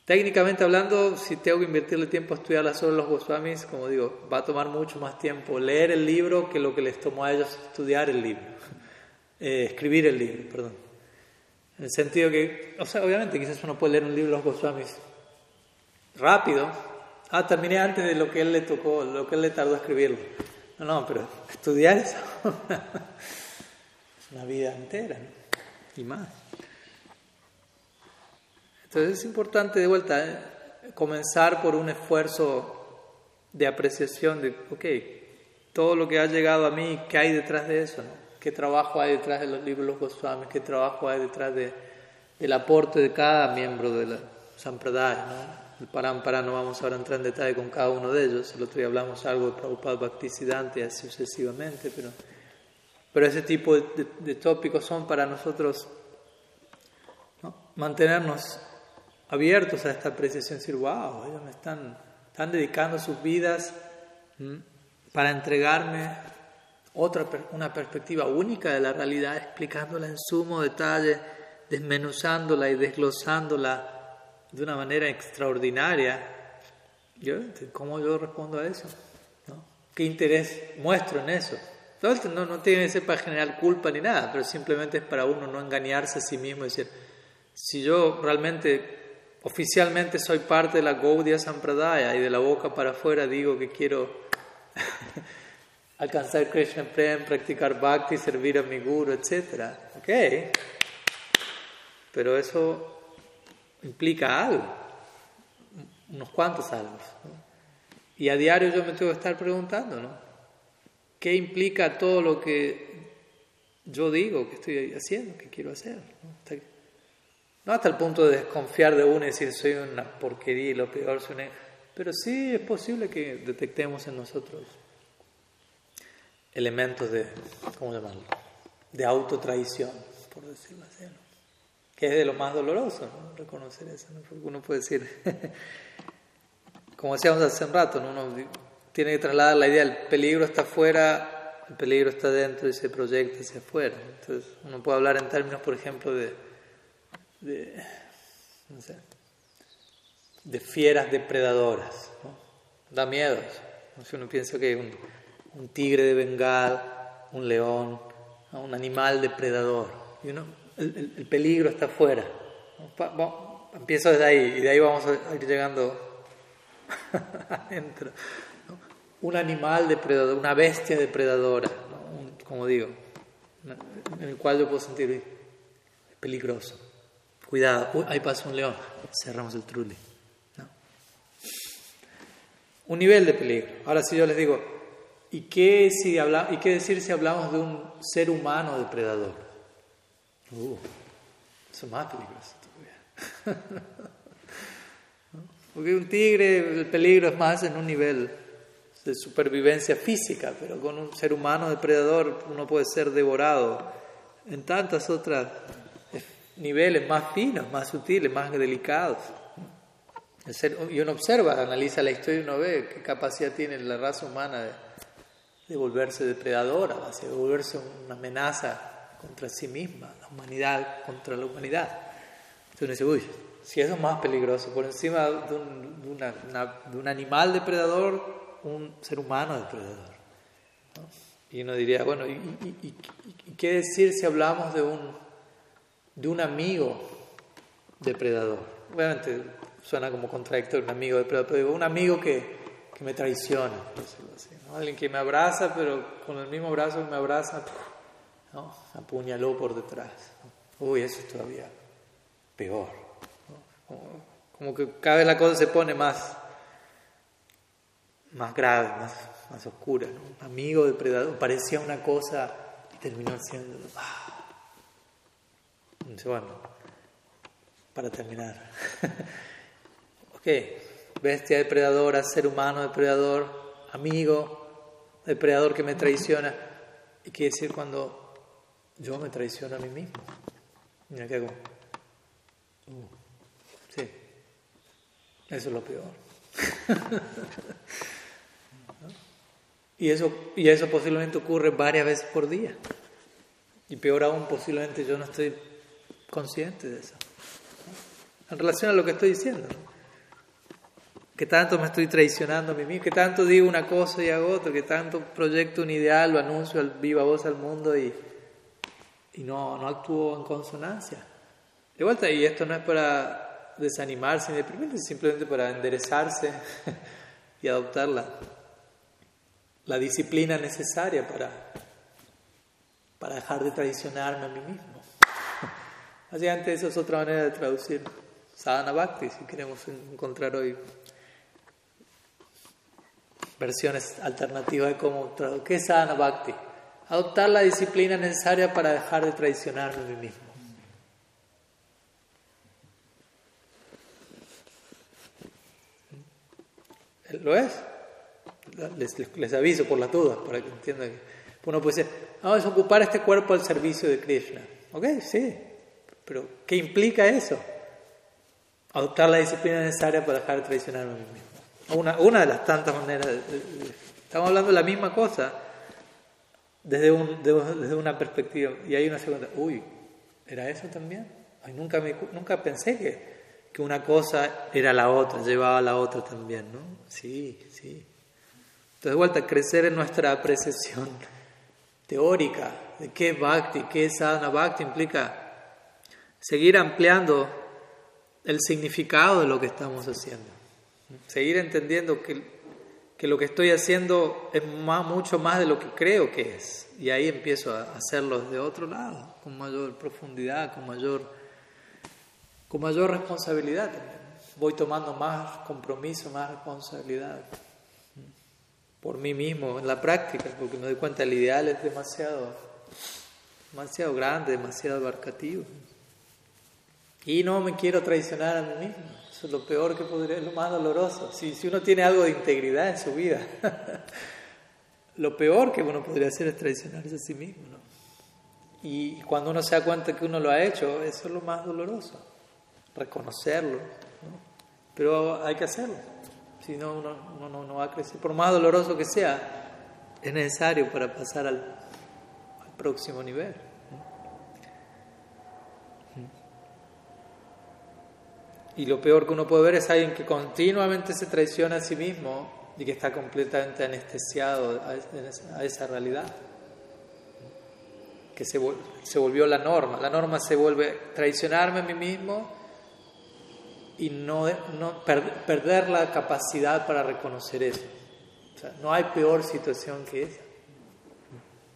Técnicamente hablando, si tengo que invertirle tiempo a estudiar las obras de los Goswamis, como digo, va a tomar mucho más tiempo leer el libro que lo que les tomó a ellos estudiar el libro, eh, escribir el libro, perdón. En el sentido que, o sea, obviamente quizás uno puede leer un libro de los Goswamis rápido. Ah, terminé antes de lo que él le tocó, lo que él le tardó a escribirlo. No, no, pero estudiar eso es una vida entera y más. Entonces es importante de vuelta eh, comenzar por un esfuerzo de apreciación de, ok, todo lo que ha llegado a mí, ¿qué hay detrás de eso? ¿Qué trabajo hay detrás de los libros de los Goswamis? ¿Qué trabajo hay detrás de, del aporte de cada miembro de la Sampradaya? ¿no? El Parampara no vamos ahora a entrar en detalle con cada uno de ellos. El otro día hablamos algo de Prabhupada Bhaktisiddhanta y así sucesivamente, pero, pero ese tipo de, tópicos son para nosotros mantenernos abiertos a esta apreciación, decir, wow, ellos me están, están dedicando sus vidas para entregarme otra, una perspectiva única de la realidad, explicándola en sumo detalle, desmenuzándola y desglosándola de una manera extraordinaria. Yo, ¿Cómo yo respondo a eso? ¿Qué interés muestro en eso? No, no tiene que ser para generar culpa ni nada, pero simplemente es para uno no engañarse a sí mismo y decir, si yo realmente oficialmente soy parte de la Gaudiya Sampradaya y de la boca para afuera digo que quiero alcanzar Krishna Prem, practicar Bhakti, servir a mi Guru, etc. Ok, pero eso implica algo, unos cuantos algo. Y a diario yo me tengo que estar preguntando, ¿no? ¿Qué implica todo lo que yo digo que estoy haciendo, que quiero hacer? Hasta, el punto de desconfiar de uno y decir soy una porquería y lo peor soy Pero sí es posible que detectemos en nosotros elementos de, ¿cómo llamarlo? De autotraición, por decirlo así, ¿no? Que es de lo más doloroso, ¿no? Reconocer eso, ¿no? Porque uno puede decir, como decíamos hace un rato, ¿no? uno tiene que trasladar la idea, el peligro está afuera, el peligro está dentro y se proyecta hacia afuera. Entonces uno puede hablar en términos, por ejemplo, de, de, de fieras depredadoras. Da miedo. Si uno piensa que un, un tigre de Bengal, un león, un animal depredador. El, peligro está afuera. Empiezo desde ahí y de ahí vamos a ir llegando adentro. Un animal depredador, una bestia depredadora, como digo, en el cual yo puedo sentir peligroso. Cuidado, ahí pasa un león, cerramos el trulli. Un nivel de peligro. Ahora si yo les digo, ¿y qué, si habla, ¿y qué decir si hablamos de un ser humano depredador? Uh, eso es más peligroso todavía. Porque un tigre, el peligro es más en un nivel de supervivencia física, pero con un ser humano depredador uno puede ser devorado en tantas otras niveles más finos, más sutiles, más delicados. Y uno observa, analiza la historia y uno ve qué capacidad tiene la raza humana de, volverse depredadora, de volverse una amenaza contra sí misma, la humanidad contra la humanidad. Entonces uno dice, uy, si eso es más peligroso, por encima de un, de un animal depredador, un ser humano depredador. Y uno diría, bueno, ¿y, y, qué decir si hablamos de un, de un amigo depredador? Obviamente suena como contradictorio, un amigo depredador, pero digo, un amigo que, que me traiciona, por decirlo así. Alguien que me abraza, pero con el mismo brazo me abraza, ¿no? apuñaló por detrás. Uy, eso es todavía peor. Como que cada vez la cosa se pone más, más grave, más, más oscura. ¿no? Amigo depredador, parecía una cosa y terminó siendo. Ah. Bueno, para terminar. ok, bestia depredadora, ser humano depredador, amigo depredador que me traiciona. ¿Y qué decir cuando yo me traiciono a mí mismo? Mira qué hago. Uh. Sí, eso es lo peor. y, eso, y eso posiblemente ocurre varias veces por día. Y peor aún, posiblemente yo no estoy consciente de eso. En relación a lo que estoy diciendo. Que tanto me estoy traicionando a mí mismo, que tanto digo una cosa y hago otra, que tanto proyecto un ideal, lo anuncio al viva voz al mundo y, y no, no actúo en consonancia. De vuelta, y esto no es para desanimarse ni deprimirse, simplemente para enderezarse y adoptar la, la disciplina necesaria para, para dejar de traicionarme a mí mismo. Básicamente eso es otra manera de traducir sadhana bhakti, si queremos encontrar hoy versiones alternativas de cómo traducir. ¿Qué es sadhana bhakti? Adoptar la disciplina necesaria para dejar de traicionarme a mí mismo. ¿Lo es? Les, les, aviso por la duda, para que entiendan. Uno puede decir, vamos a ocupar este cuerpo al servicio de Krishna. Ok, sí, pero ¿qué implica eso? Adoptar la disciplina necesaria para dejar de traicionar a mí mismo. Una, una de las tantas maneras. estamos hablando de la misma cosa desde, un, desde una perspectiva. Y hay una segunda, uy, ¿era eso también? Ay, nunca, me, nunca pensé que que una cosa era la otra, llevaba a la otra también, ¿no? Sí, sí. Entonces, de vuelta, crecer en nuestra apreciación teórica de qué es bhakti, qué es sadhana bhakti, implica seguir ampliando el significado de lo que estamos haciendo. Seguir entendiendo que, que lo que estoy haciendo es mucho más de lo que creo que es. Y ahí empiezo a hacerlo de otro lado, con mayor profundidad, con mayor, con mayor responsabilidad también. Voy tomando más compromiso, más responsabilidad por mí mismo en la práctica, porque me doy cuenta el ideal es demasiado, demasiado grande, demasiado abarcativo. Y no me quiero traicionar a mí mismo. Eso es lo peor que podría, lo más doloroso. Si, si uno tiene algo de integridad en su vida, lo peor que uno podría hacer es traicionarse a sí mismo. ¿no? Y cuando uno se da cuenta que uno lo ha hecho, eso es lo más doloroso. Reconocerlo. ¿no? Pero hay que hacerlo. Si no, uno, uno, no va a crecer. Por más doloroso que sea, es necesario para pasar al próximo nivel. Y lo peor que uno puede ver es alguien que continuamente se traiciona a sí mismo y que está completamente anestesiado a esa realidad. Que se, volvió la norma. La norma se vuelve traicionarme a mí mismo y no, no perder la capacidad para reconocer eso. O sea, no hay peor situación que esa.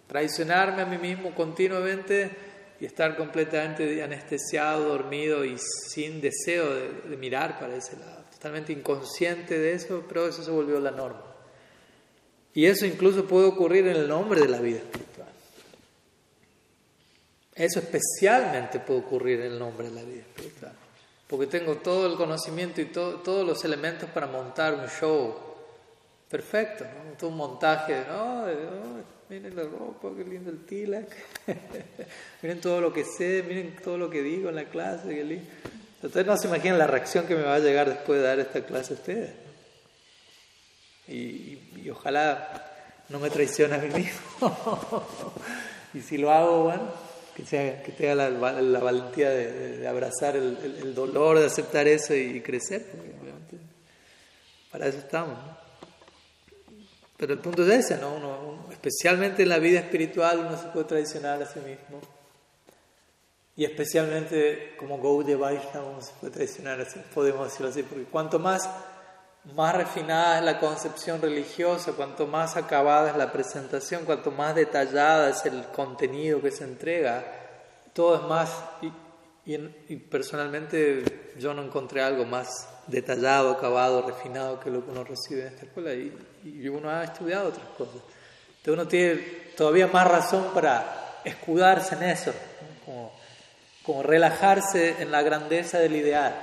Traicionarme a mí mismo continuamente y estar completamente anestesiado, dormido y sin deseo de, mirar para ese lado, totalmente inconsciente de eso, pero eso se volvió la norma. Y eso incluso puede ocurrir en el nombre de la vida espiritual. Eso especialmente puede ocurrir en el nombre de la vida espiritual. Porque tengo todo el conocimiento y todos los elementos para montar un show perfecto, ¿no? todo un montaje, ¿no? miren la ropa, qué lindo el tilak, miren todo lo que sé, miren todo lo que digo en la clase, qué lindo. Ustedes no se imaginan la reacción que me va a llegar después de dar esta clase a ustedes. Y, ojalá no me traicione a mí mismo. y si lo hago, bueno, que, sea, que tenga la, valentía de, abrazar el, dolor, de aceptar eso y, crecer. para eso estamos. Pero el punto es ese, ¿no? Uno, especialmente en la vida espiritual uno se puede traicionar a sí mismo. Y especialmente como Gaudiya Vaishnava uno se puede traicionar, así, podemos decirlo así, porque cuanto más, más refinada es la concepción religiosa, cuanto más acabada es la presentación, cuanto más detallada es el contenido que se entrega, todo es más... Y, y personalmente yo no encontré algo más detallado, acabado, refinado que lo que uno recibe en esta escuela y, uno ha estudiado otras cosas. Entonces uno tiene todavía más razón para escudarse en eso, como, como, relajarse en la grandeza del ideal.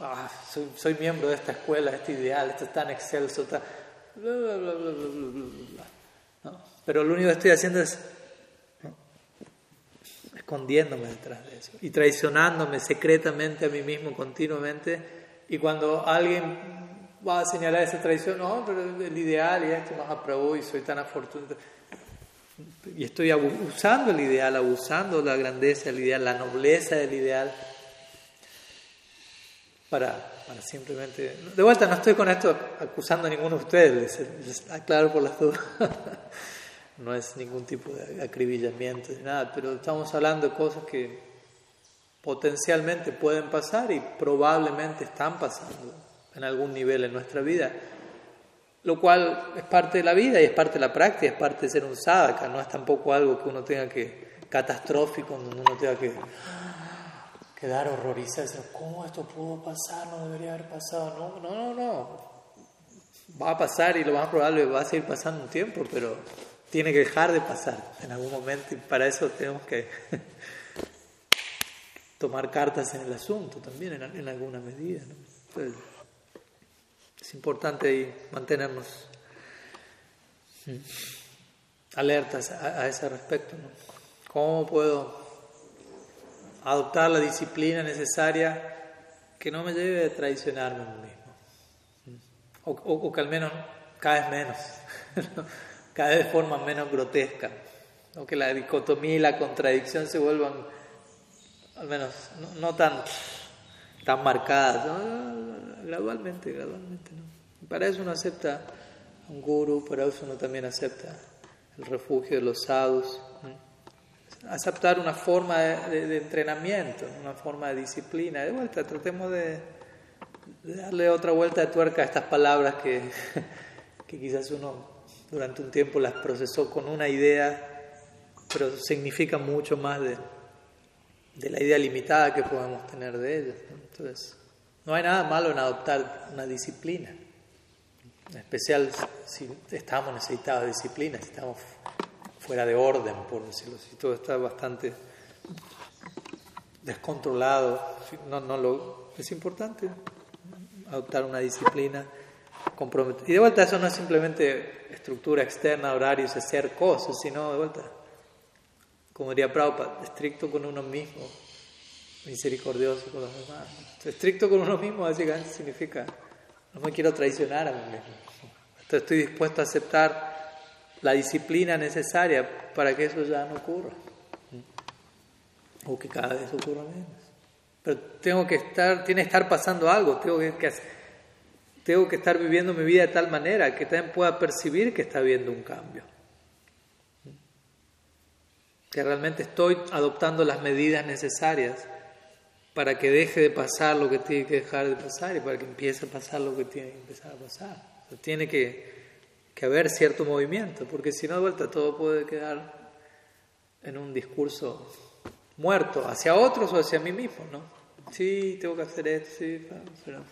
Ah, soy, miembro de esta escuela, este ideal, esto es tan excelso, Pero lo único que estoy haciendo es escondiéndome detrás de eso y traicionándome secretamente a mí mismo continuamente y cuando alguien va a señalar esa traición, no, pero el ideal y esto nos aprobó y soy tan afortunado. Y estoy usando el ideal, abusando la grandeza del ideal, la nobleza del ideal, para, para simplemente... De vuelta, no estoy con esto acusando a ninguno de ustedes, les aclaro por las dudas. no es ningún tipo de acribillamiento ni nada, pero estamos hablando de cosas que potencialmente pueden pasar y probablemente están pasando en algún nivel en nuestra vida, lo cual es parte de la vida y es parte de la práctica, es parte de ser un sadhaka, no es tampoco algo que uno tenga que, catastrófico, donde uno tenga que quedar horrorizado, ¿cómo esto pudo pasar? No debería haber pasado, no, no, no, no, va a pasar y lo más probable va a seguir pasando un tiempo, pero tiene que dejar de pasar en algún momento y para eso tenemos que tomar cartas en el asunto también en, alguna medida. Es importante mantenernos mm, alertas a, ese respecto. ¿Cómo puedo adoptar la disciplina necesaria que no me lleve a traicionarme a mí mismo? O, o que al menos cada vez menos, cada vez de forma menos grotesca. O que la dicotomía y la contradicción se vuelvan al menos no, tan, tan marcadas, gradualmente, gradualmente. ¿no? Para eso uno acepta un guru, para eso uno también acepta el refugio de los sadhus, aceptar una forma de, entrenamiento, una forma de disciplina. De vuelta, tratemos de, darle otra vuelta de tuerca a estas palabras que, que quizás uno durante un tiempo las procesó con una idea, pero significa mucho más de, de la idea limitada que podemos tener de ellas. Entonces, no hay nada malo en adoptar una disciplina, en especial si estamos necesitados de disciplina, si estamos fuera de orden, por decirlo así, todo está bastante descontrolado, no, no lo, es importante adoptar una disciplina comprometida. Y de vuelta eso no es simplemente estructura externa, horarios, hacer cosas, sino de vuelta, como diría Prabhupada, estricto con uno mismo, misericordioso con los demás. Estricto con uno mismo básicamente significa no me quiero traicionar a mí mismo. Entonces estoy dispuesto a aceptar la disciplina necesaria para que eso ya no ocurra. O que cada vez ocurra menos. Pero tengo que estar, tiene que estar pasando algo, tengo que, tengo que estar viviendo mi vida de tal manera que también pueda percibir que está habiendo un cambio. Que realmente estoy adoptando las medidas necesarias para que deje de pasar lo que tiene que dejar de pasar y para que empiece a pasar lo que tiene que empezar a pasar. tiene que, que, haber cierto movimiento, porque si no, de vuelta, todo puede quedar en un discurso muerto, hacia otros o hacia mí mismo, ¿no? Sí, tengo que hacer esto, sí, pero...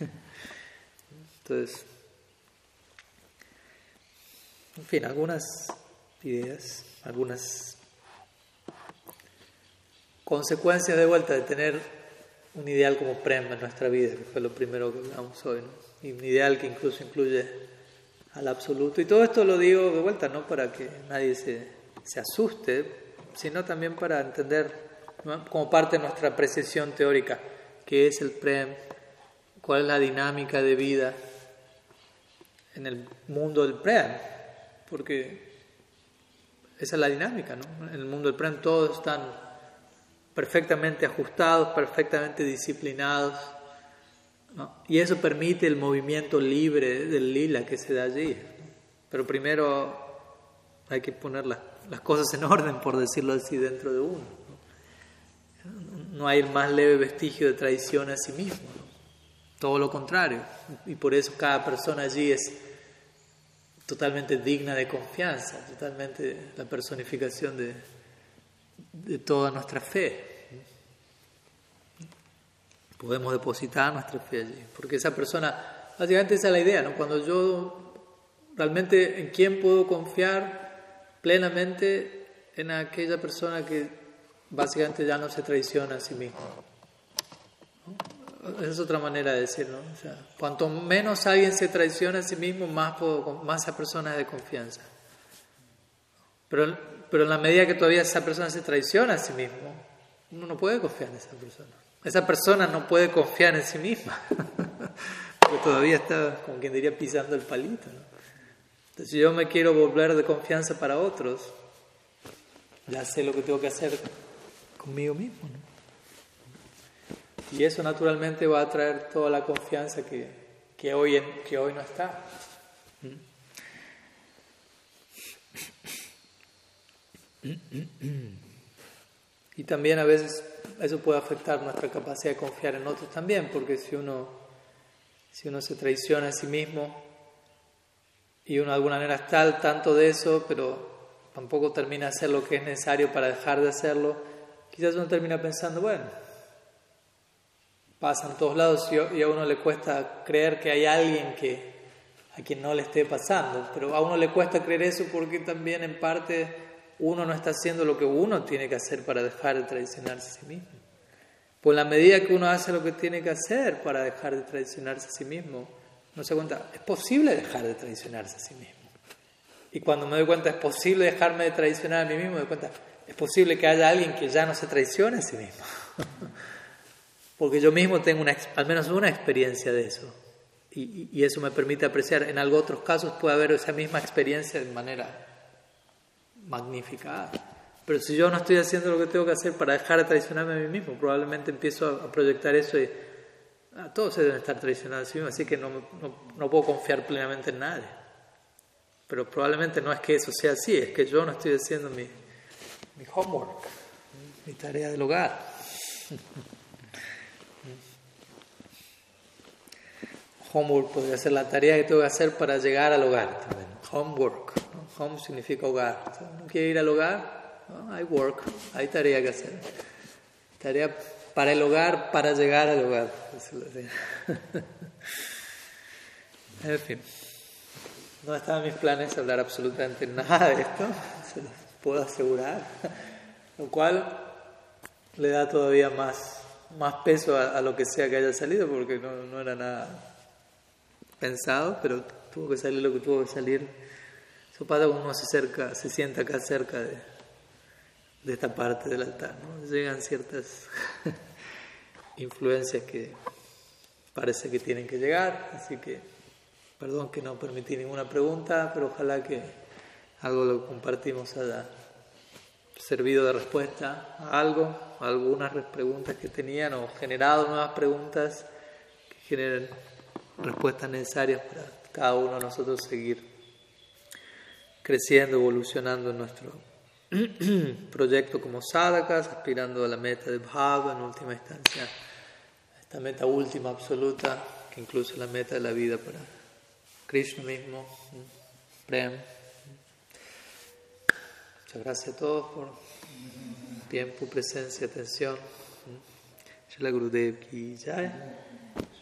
Entonces, en fin, algunas ideas, algunas consecuencias de vuelta de tener un ideal como Prem en nuestra vida, que fue lo primero que hablamos hoy, y un ideal que incluso incluye al absoluto. Y todo esto lo digo de vuelta, no para que nadie se, se asuste, sino también para entender como parte de nuestra apreciación teórica qué es el Prem, cuál es la dinámica de vida en el mundo del Prem, porque esa es la dinámica, ¿no? En el mundo del Prem todos están perfectamente ajustados, perfectamente disciplinados. Y eso permite el movimiento libre del lila que se da allí. Pero primero hay que poner las, cosas en orden, por decirlo así, dentro de uno. ¿no? hay el más leve vestigio de traición a sí mismo. Todo lo contrario. Y por eso cada persona allí es totalmente digna de confianza, totalmente la personificación de, de toda nuestra fe. Podemos depositar nuestra fe allí, porque esa persona, básicamente esa es la idea, ¿no? Cuando yo realmente en quién puedo confiar plenamente en aquella persona que básicamente ya no se traiciona a sí mismo. Esa es otra manera de decirlo. Cuanto menos alguien se traiciona a sí mismo, más, puedo, más esa persona de confianza. Pero pero en la medida que todavía esa persona se traiciona a sí mismo, uno no puede confiar en esa persona. Esa persona no puede confiar en sí misma, porque todavía está, como quien diría, pisando el palito. Entonces, si yo me quiero volver de confianza para otros, ya sé lo que tengo que hacer conmigo mismo. Y eso naturalmente va a traer toda la confianza que, que, hoy, que hoy no está. Y también a veces eso puede afectar nuestra capacidad de confiar en otros también, porque si uno, si uno se traiciona a sí mismo y uno de alguna manera está al tanto de eso, pero tampoco termina de hacer lo que es necesario para dejar de hacerlo, quizás uno termina pensando, bueno, pasa en todos lados y a uno le cuesta creer que hay alguien que a quien no le esté pasando, pero a uno le cuesta creer eso porque también en parte uno no está haciendo lo que uno tiene que hacer para dejar de traicionarse a sí mismo. Por la medida que uno hace lo que tiene que hacer para dejar de traicionarse a sí mismo, no se cuenta, es posible dejar de traicionarse a sí mismo. Y cuando me doy cuenta, es posible dejarme de traicionar a mí mismo, me doy cuenta, es posible que haya alguien que ya no se traicione a sí mismo. Porque yo mismo tengo una, al menos una experiencia de eso. Y, y eso me permite apreciar, en algo otros casos puede haber esa misma experiencia de manera magnificada. Pero si yo no estoy haciendo lo que tengo que hacer para dejar de traicionarme a mí mismo, probablemente empiezo a, proyectar eso y ah, todos se deben estar traicionando a sí mismos, así que no, no, no, puedo confiar plenamente en nadie. Pero probablemente no es que eso sea así, es que yo no estoy haciendo mi, mi homework, mi tarea del hogar. Homework podría ser la tarea que tengo que hacer para llegar al hogar también. Homework. Home significa hogar. ¿No quiere ir al hogar? Hay work, hay tarea que hacer. Tarea para el hogar, para llegar al hogar. en fin. No estaba en mis planes hablar absolutamente nada de esto, se los puedo asegurar. Lo cual le da todavía más, más peso a, lo que sea que haya salido, porque no, no era nada pensado, pero tuvo que salir lo que tuvo que salir. Eso pasa cuando uno se, cerca, se sienta acá cerca de, de esta parte del altar. ¿no? Llegan ciertas influencias que parece que tienen que llegar, así que perdón que no permití ninguna pregunta, pero ojalá que algo lo compartimos haya servido de respuesta a algo, a algunas preguntas que tenían o generado nuevas preguntas que generen respuestas necesarias para cada uno de nosotros seguir creciendo, evolucionando en nuestro proyecto como sadhakas, aspirando a la meta de Bhava en última instancia, esta meta última absoluta, que incluso la meta de la vida para Krishna mismo, Prem. Muchas gracias a todos por tiempo, presencia, atención. Shila Gurudev ki jai,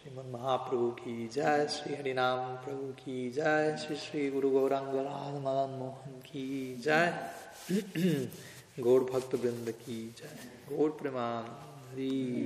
श्रीमन महाप्रभु की जय श्री हरिनाम प्रभु की जय श्री श्री गुरु गौरांग मदन मोहन की जय। गौर भक्त वृंद की जय। गौर प्रमाण हरी।